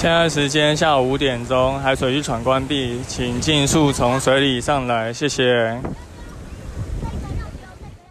现在时间下午五点钟，海水浴场关闭，请尽速从水里上来，谢谢。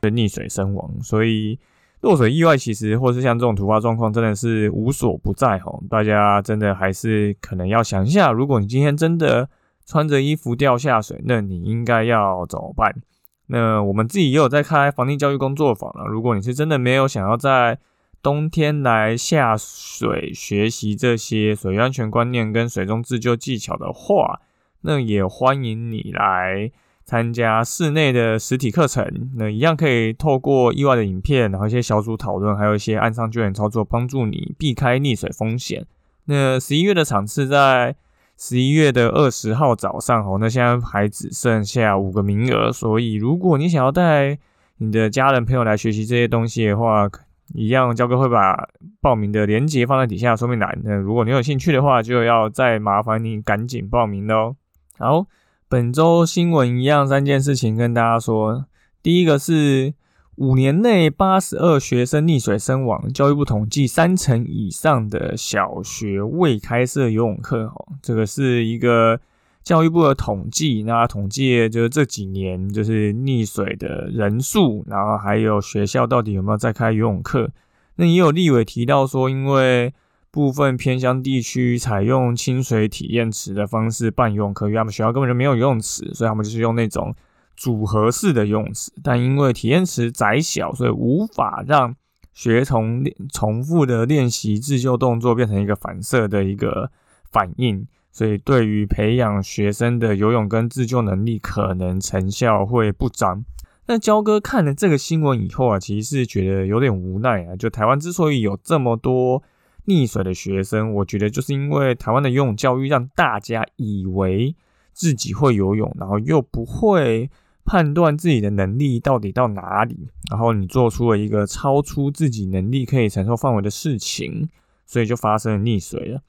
溺水身亡，所以落水意外其实或是像这种突发状况，真的是无所不在吼。大家真的还是可能要想一下，如果你今天真的穿着衣服掉下水，那你应该要怎么办？那我们自己也有在开防溺教育工作坊了。如果你是真的没有想要在冬天来下水学习这些水域安全观念跟水中自救技巧的话，那也欢迎你来参加室内的实体课程。那一样可以透过意外的影片，然后一些小组讨论，还有一些岸上救援操作，帮助你避开溺水风险。那十一月的场次在十一月的二十号早上哦，那现在还只剩下五个名额，所以如果你想要带你的家人朋友来学习这些东西的话，一样，焦哥会把报名的链接放在底下说明栏。那如果你有兴趣的话，就要再麻烦你赶紧报名喽。好，本周新闻一样三件事情跟大家说。第一个是五年内八十二学生溺水身亡，教育部统计三成以上的小学未开设游泳课。哦，这个是一个。教育部的统计，那统计就是这几年就是溺水的人数，然后还有学校到底有没有在开游泳课。那也有立委提到说，因为部分偏乡地区采用清水体验池的方式办游泳课，因为他们学校根本就没有游泳池，所以他们就是用那种组合式的游泳池。但因为体验池窄小，所以无法让学童重复的练习自救动作变成一个反射的一个反应。所以，对于培养学生的游泳跟自救能力，可能成效会不彰。那焦哥看了这个新闻以后啊，其实是觉得有点无奈啊。就台湾之所以有这么多溺水的学生，我觉得就是因为台湾的游泳教育让大家以为自己会游泳，然后又不会判断自己的能力到底到哪里，然后你做出了一个超出自己能力可以承受范围的事情，所以就发生了溺水了。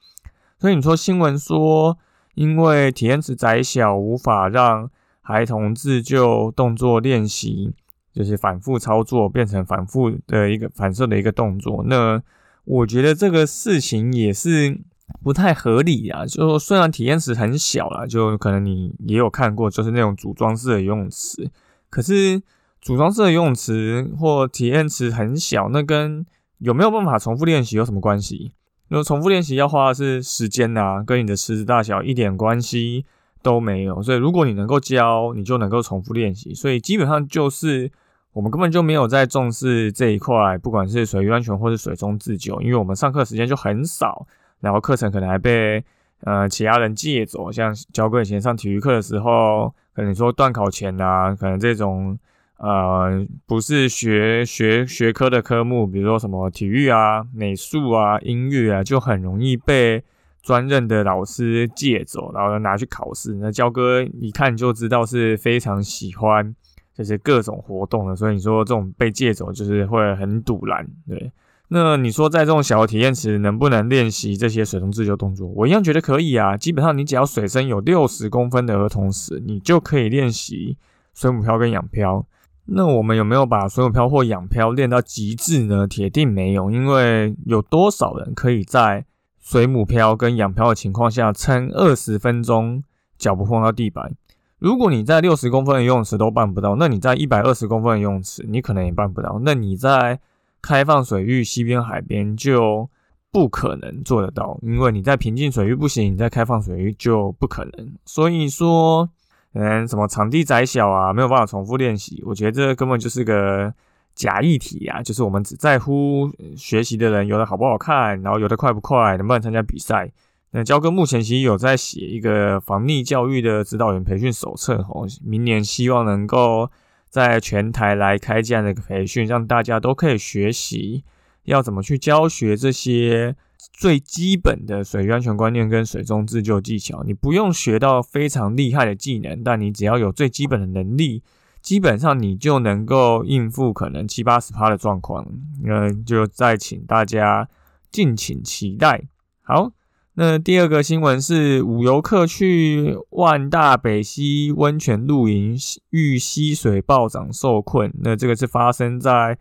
所以你说新闻说，因为体验池窄小，无法让孩童自救动作练习，就是反复操作变成反复的一个反射的一个动作。那我觉得这个事情也是不太合理啊。就虽然体验池很小啦，就可能你也有看过，就是那种组装式的游泳池。可是组装式的游泳池或体验池很小，那跟有没有办法重复练习有什么关系？那重复练习要花的是时间呐，跟你的池子大小一点关系都没有。所以如果你能够教，你就能够重复练习。所以基本上就是我们根本就没有在重视这一块，不管是水域安全或是水中自救，因为我们上课时间就很少，然后课程可能还被呃其他人借走。像教哥以前上体育课的时候，可能说断考前啊，可能这种。呃，不是学学学科的科目，比如说什么体育啊、美术啊、音乐啊，就很容易被专任的老师借走，然后拿去考试。那教哥一看就知道是非常喜欢这些各种活动的，所以你说这种被借走就是会很堵然。对，那你说在这种小的体验池能不能练习这些水中自救动作？我一样觉得可以啊。基本上你只要水深有六十公分的儿童时，你就可以练习水母漂跟仰漂。那我们有没有把水母漂或仰漂练到极致呢？铁定没有，因为有多少人可以在水母漂跟仰漂的情况下撑二十分钟脚不碰到地板？如果你在六十公分的游泳池都办不到，那你在一百二十公分的游泳池你可能也办不到。那你在开放水域、西边、海边就不可能做得到，因为你在平静水域不行，你在开放水域就不可能。所以说。嗯，什么场地窄小啊，没有办法重复练习。我觉得这根本就是个假议题啊，就是我们只在乎学习的人游的好不好看，然后游的快不快，能不能参加比赛。那焦哥目前其实有在写一个防溺教育的指导员培训手册，哦，明年希望能够在全台来开这样的一个培训，让大家都可以学习要怎么去教学这些最基本的水域安全观念跟水中自救技巧。你不用学到非常厉害的技能，但你只要有最基本的能力，基本上你就能够应付可能七八十趴的状况。那就再请大家敬请期待。好。那第二个新闻是，五游客去万大北溪温泉露营，遇溪水暴涨受困。那这个是发生在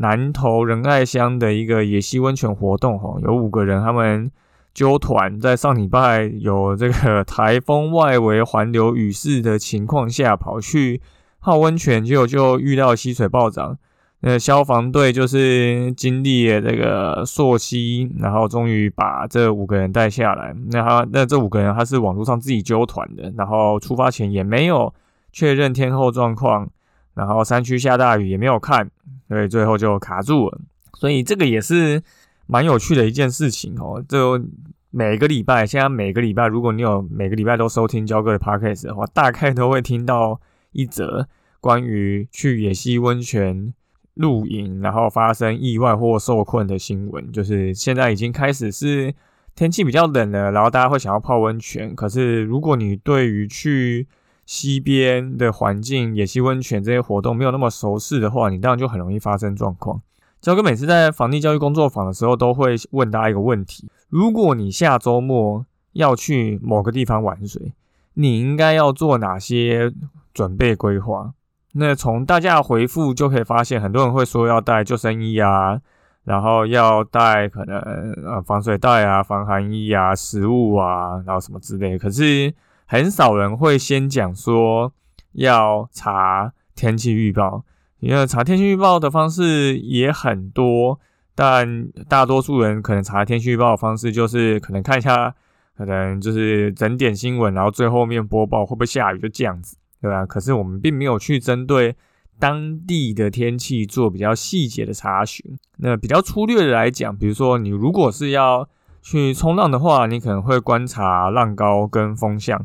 南投仁爱乡的一个野溪温泉活动，哈，有五个人，他们纠团在上礼拜有这个台风外围环流雨势的情况下，跑去泡温泉，结果就遇到溪水暴涨。那消防队就是经历了这个溯溪，然后终于把这五个人带下来。那他那这五个人他是网络上自己揪团的，然后出发前也没有确认天候状况，然后山区下大雨也没有看，所以最后就卡住了。所以这个也是蛮有趣的一件事情哦。就每个礼拜，现在每个礼拜，如果你有每个礼拜都收听焦哥的 podcast 的话，大概都会听到一则关于去野溪温泉。露营，然后发生意外或受困的新闻，就是现在已经开始是天气比较冷了，然后大家会想要泡温泉。可是如果你对于去溪边的环境、野溪温泉这些活动没有那么熟悉的话，你当然就很容易发生状况。焦哥每次在房地教育工作坊的时候，都会问大家一个问题：如果你下周末要去某个地方玩水，你应该要做哪些准备规划？那从大家的回复就可以发现，很多人会说要带救生衣啊，然后要带可能呃防水袋啊、防寒衣啊、食物啊，然后什么之类。可是很少人会先讲说要查天气预报，因为查天气预报的方式也很多，但大多数人可能查天气预报的方式就是可能看一下，可能就是整点新闻，然后最后面播报会不会下雨，就这样子。对吧？可是我们并没有去针对当地的天气做比较细节的查询。那比较粗略的来讲，比如说你如果是要去冲浪的话，你可能会观察浪高跟风向；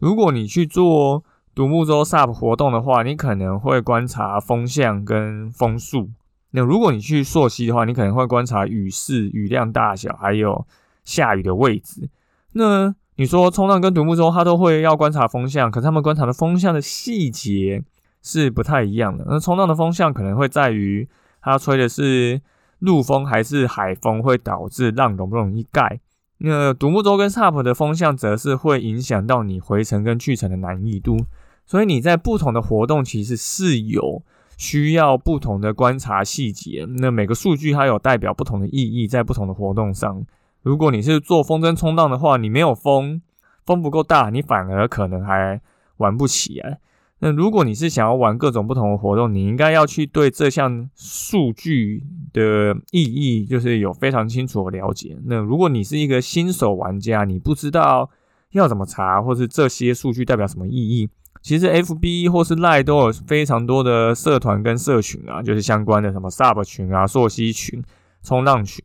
如果你去做独木舟 SUP 活动的话，你可能会观察风向跟风速。那如果你去溯溪的话，你可能会观察雨势、雨量大小，还有下雨的位置。那你说冲浪跟独木舟，它都会要观察风向，可是他们观察的风向的细节是不太一样的。那冲浪的风向可能会在于它吹的是陆风还是海风，会导致浪容不容易盖。那独木舟跟 SUP 的风向则是会影响到你回程跟去程的难易度。所以你在不同的活动其实是有需要不同的观察细节。那每个数据它有代表不同的意义，在不同的活动上。如果你是做风筝冲浪的话，你没有风，风不够大，你反而可能还玩不起来。那如果你是想要玩各种不同的活动，你应该要去对这项数据的意义，就是有非常清楚的了解。那如果你是一个新手玩家，你不知道要怎么查，或是这些数据代表什么意义，其实 F B 或是 Line 都有非常多的社团跟社群啊，就是相关的什么 Sub 群啊、朔溪群、冲浪群。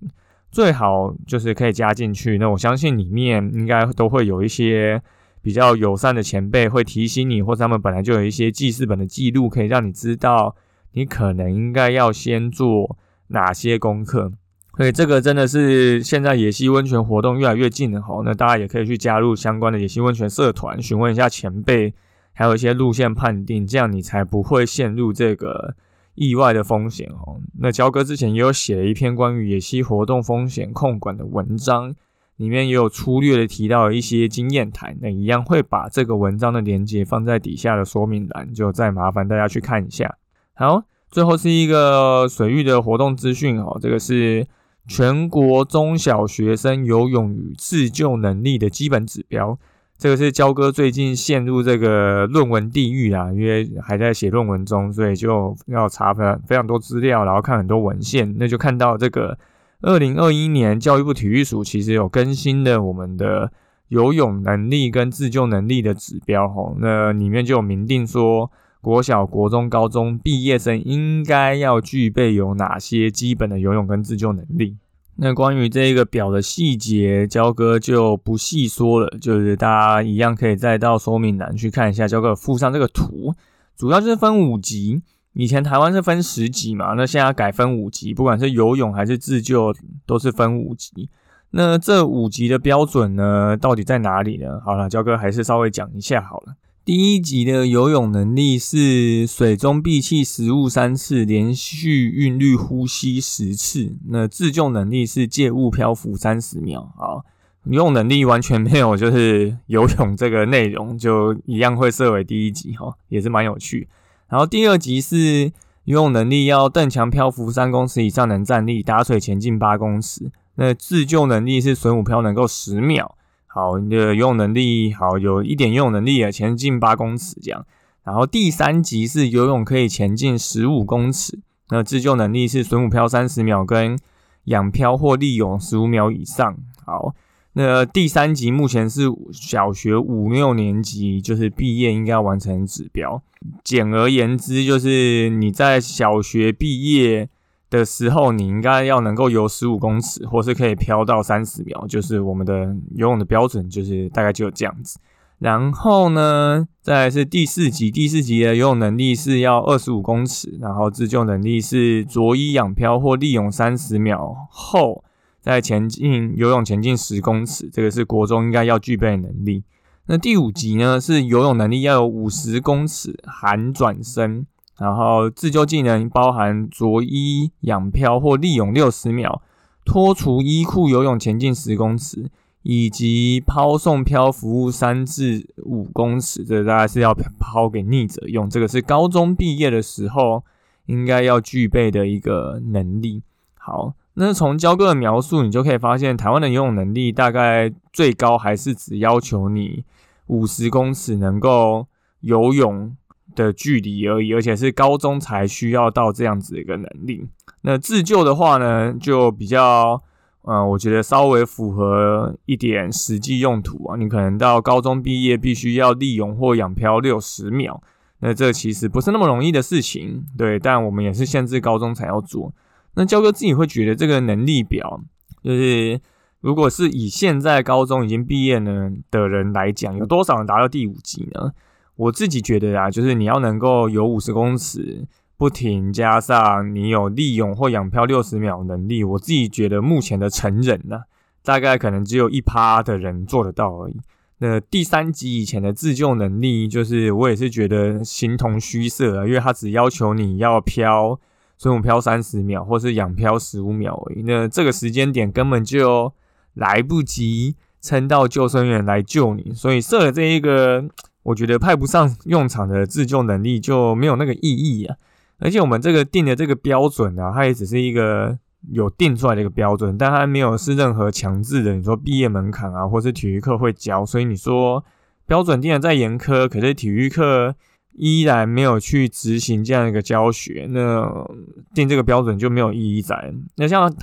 最好就是可以加进去，那我相信里面应该都会有一些比较友善的前辈会提醒你，或者他们本来就有一些记事本的记录，可以让你知道你可能应该要先做哪些功课。所以这个真的是现在野溪温泉活动越来越近了吼，那大家也可以去加入相关的野溪温泉社团，询问一下前辈，还有一些路线判定，这样你才不会陷入这个。意外的风险哦，那焦哥之前也有写了一篇关于野溪活动风险控管的文章，里面也有粗略的提到一些经验谈，那一样会把这个文章的连接放在底下的说明栏，就再麻烦大家去看一下。好，最后是一个水域的活动资讯哦，这个是全国中小学生游泳与自救能力的基本指标。这个是焦哥最近陷入这个论文地狱啊，因为还在写论文中，所以就要查非常非常多资料，然后看很多文献。那就看到这个二零二一年教育部体育署其实有更新的我们的游泳能力跟自救能力的指标吼，那里面就有明定说，国小、国中、高中毕业生应该要具备有哪些基本的游泳跟自救能力。那关于这个表的细节，焦哥就不细说了，就是大家一样可以再到说明栏去看一下，焦哥附上这个图，主要就是分五级，以前台湾是分十级嘛，那现在改分五级，不管是游泳还是自救都是分五级。那这五级的标准呢，到底在哪里呢？好了，焦哥还是稍微讲一下好了。第一级的游泳能力是水中闭气食物三次，连续韵律呼吸十次。那自救能力是借物漂浮三十秒。好，游泳能力完全没有，就是游泳这个内容就一样会设为第一级哈，也是蛮有趣。然后第二级是游泳能力要蹬墙漂浮三公尺以上能站立，打水前进八公尺。那自救能力是水母漂能够十秒。好，你的游泳能力好，有一点游泳能力啊，前进八公尺这样。然后第三级是游泳可以前进十五公尺，那自救能力是水母漂三十秒跟仰漂或立泳十五秒以上。好，那第三级目前是小学五六年级，就是毕业应该完成指标。简而言之，就是你在小学毕业。的时候，你应该要能够游十五公尺，或是可以漂到三十秒，就是我们的游泳的标准，就是大概就这样子。然后呢，再是第四级，第四级的游泳能力是要二十五公尺，然后自救能力是着衣仰漂或立泳三十秒后在前进游泳前进十公尺，这个是国中应该要具备的能力。那第五级呢，是游泳能力要有五十公尺含转身。然后自救技能包含着衣仰漂或立泳六十秒，脱除衣裤游泳前进十公尺，以及抛送漂浮物三至五公尺。这大概是要抛给逆者用，这个是高中毕业的时候应该要具备的一个能力。好，那从焦哥的描述，你就可以发现，台湾的游泳能力大概最高还是只要求你五十公尺能够游泳。的距离而已，而且是高中才需要到这样子一个能力。那自救的话呢，就比较，呃，我觉得稍微符合一点实际用途啊。你可能到高中毕业，必须要立泳或仰漂六十秒，那这其实不是那么容易的事情，对。但我们也是限制高中才要做。那教哥自己会觉得这个能力表，就是如果是以现在高中已经毕业呢的人来讲，有多少人达到第五级呢？我自己觉得啊，就是你要能够有五十公尺不停，加上你有利用或仰漂六十秒能力，我自己觉得目前的成人呢，大概可能只有一趴的人做得到而已。那第三级以前的自救能力，就是我也是觉得形同虚设啊，因为它只要求你要漂水母漂三十秒，或是仰漂十五秒而已。那这个时间点根本就来不及撑到救生员来救你，所以设了这一个。我觉得派不上用场的自救能力就没有那个意义啊！而且我们这个定的这个标准啊，它也只是一个有定出来的一个标准，但它没有是任何强制的。你说毕业门槛啊，或是体育课会教，所以你说标准定的再严苛，可是体育课依然没有去执行这样一个教学，那定这个标准就没有意义在。那像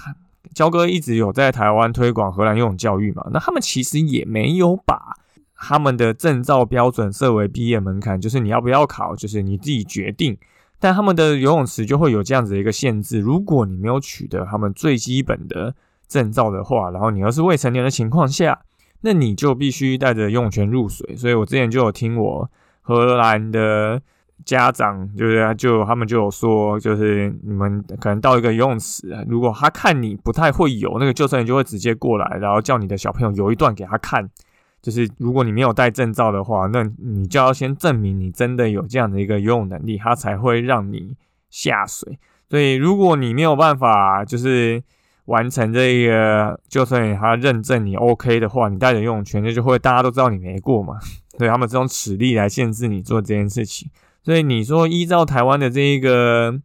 焦哥一直有在台湾推广荷兰游泳教育嘛，那他们其实也没有把。他们的证照标准设为毕业门槛，就是你要不要考，就是你自己决定。但他们的游泳池就会有这样子的一个限制：如果你没有取得他们最基本的证照的话，然后你要是未成年的情况下，那你就必须带着游泳圈入水。所以我之前就有听我荷兰的家长，就是就他们就有说，就是你们可能到一个游泳池，如果他看你不太会游，那个救生员就会直接过来，然后叫你的小朋友游一段给他看。就是如果你没有带证照的话，那你就要先证明你真的有这样的一个游泳能力，他才会让你下水。所以如果你没有办法就是完成这个救生员他认证你 OK 的话，你带着游泳圈，那就会大家都知道你没过嘛。对他们这种齿力来限制你做这件事情。所以你说依照台湾的这一个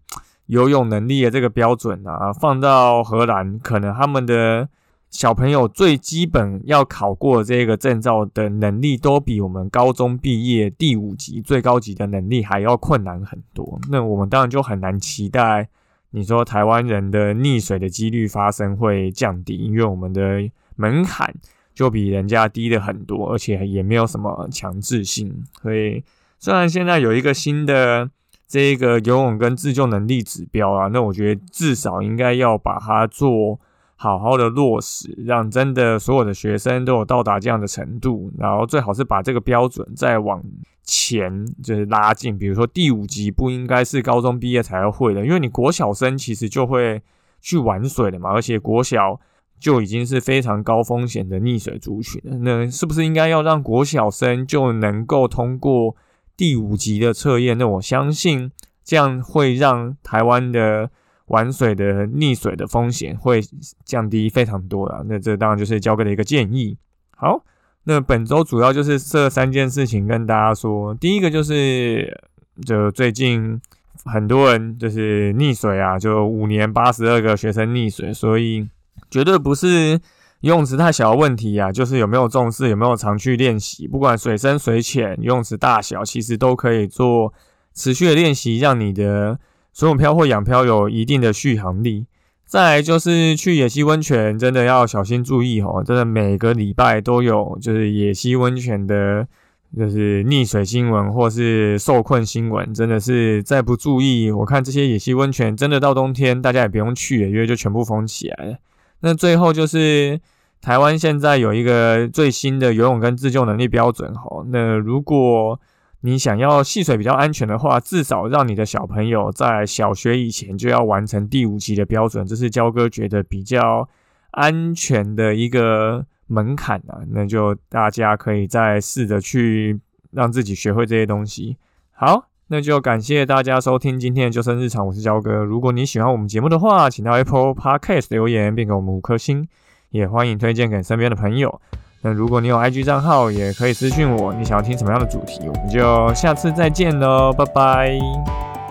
游泳能力的这个标准啊，放到荷兰，可能他们的。小朋友最基本要考过这个证照的能力，都比我们高中毕业第五级最高级的能力还要困难很多。那我们当然就很难期待，你说台湾人的溺水的几率发生会降低，因为我们的门槛就比人家低了很多，而且也没有什么强制性。所以虽然现在有一个新的这个游泳跟自救能力指标啊，那我觉得至少应该要把它做。好好的落实，让真的所有的学生都有到达这样的程度，然后最好是把这个标准再往前就是拉近。比如说第五级不应该是高中毕业才会的，因为你国小生其实就会去玩水的嘛，而且国小就已经是非常高风险的溺水族群了。那是不是应该要让国小生就能够通过第五级的测验？那我相信这样会让台湾的玩水的溺水的风险会降低非常多了。那这当然就是交哥的一个建议。好，那本周主要就是这三件事情跟大家说。第一个就是，就最近。很多人就是溺水啊，就五年八十二个学生溺水，所以绝对不是游泳池太小的问题啊，就是有没有重视，有没有常去练习。不管水深水浅，游泳池大小，其实都可以做持续的练习，让你的水泳漂或仰漂有一定的续航力。再来就是去野溪温泉，真的要小心注意哦，真的每个礼拜都有就是野溪温泉的。就是溺水新闻或是受困新闻，真的是再不注意，我看这些野溪温泉真的到冬天大家也不用去了，因为就全部封起来了。那最后就是台湾现在有一个最新的游泳跟自救能力标准吼，那如果你想要戏水比较安全的话，至少让你的小朋友在小学以前就要完成第五级的标准，这是焦哥觉得比较安全的一个。门槛啊，那就大家可以再试着去让自己学会这些东西。好，那就感谢大家收听今天的救生日常，我是焦哥。如果你喜欢我们节目的话，请到 Apple Podcast 留言并给我们五颗星，也欢迎推荐给身边的朋友。那如果你有 IG 账号，也可以私信我，你想要听什么样的主题，我们就下次再见喽，拜拜。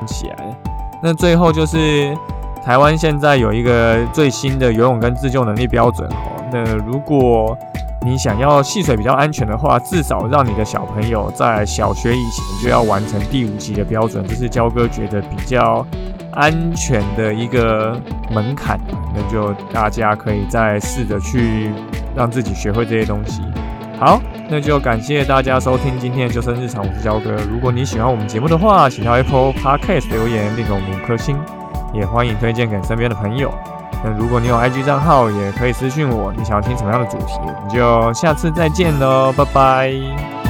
起来，那最后就是台湾现在有一个最新的游泳跟自救能力标准哦。那如果你想要戏水比较安全的话，至少让你的小朋友在小学以前就要完成第五级的标准，这是焦哥觉得比较安全的一个门槛。那就大家可以再试着去让自己学会这些东西。好，那就感谢大家收听今天的救生日常，我是焦哥。如果你喜欢我们节目的话，请到 Apple Podcast 留言并给我们五颗星，也欢迎推荐给身边的朋友。如果你有 IG 账号，也可以私信我，你想要听什么样的主题，我们就下次再见喽，拜拜。